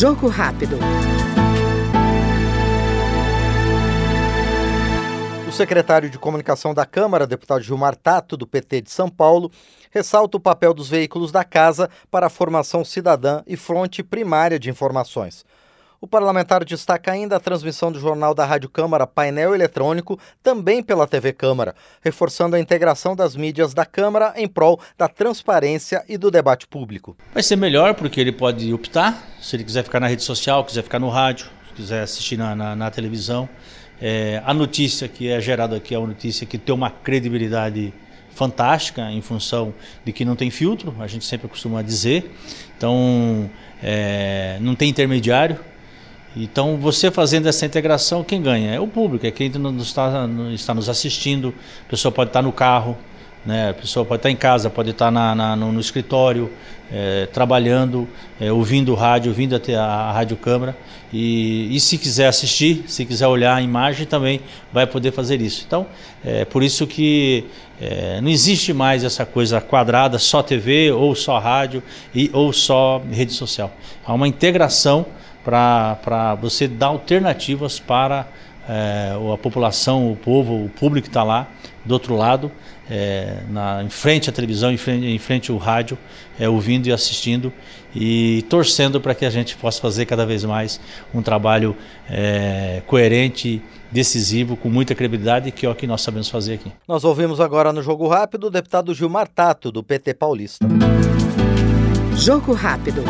Jogo rápido. O secretário de Comunicação da Câmara, deputado Gilmar Tato, do PT de São Paulo, ressalta o papel dos veículos da casa para a formação cidadã e fronte primária de informações. O parlamentar destaca ainda a transmissão do jornal da Rádio Câmara Painel Eletrônico, também pela TV Câmara, reforçando a integração das mídias da Câmara em prol da transparência e do debate público. Vai ser melhor porque ele pode optar, se ele quiser ficar na rede social, quiser ficar no rádio, quiser assistir na, na, na televisão. É, a notícia que é gerada aqui é uma notícia que tem uma credibilidade fantástica em função de que não tem filtro, a gente sempre costuma dizer. Então, é, não tem intermediário, então, você fazendo essa integração, quem ganha? É o público, é quem está, está nos assistindo. A pessoa pode estar no carro, né? a pessoa pode estar em casa, pode estar na, na, no, no, escritório, é, trabalhando, é, ouvindo rádio, ouvindo até a, a rádio câmara. E, e, se quiser assistir, se quiser olhar a imagem, também vai poder fazer isso. Então, é por isso que é, não existe mais essa coisa quadrada, só TV, ou só rádio, e, ou só rede social. Há uma integração para você dar alternativas para é, a população, o povo, o público que está lá do outro lado, é, na, em frente à televisão, em frente, em frente ao rádio, é, ouvindo e assistindo e torcendo para que a gente possa fazer cada vez mais um trabalho é, coerente, decisivo, com muita credibilidade, que é o que nós sabemos fazer aqui. Nós ouvimos agora no Jogo Rápido o deputado Gilmar Tato, do PT Paulista. Jogo Rápido.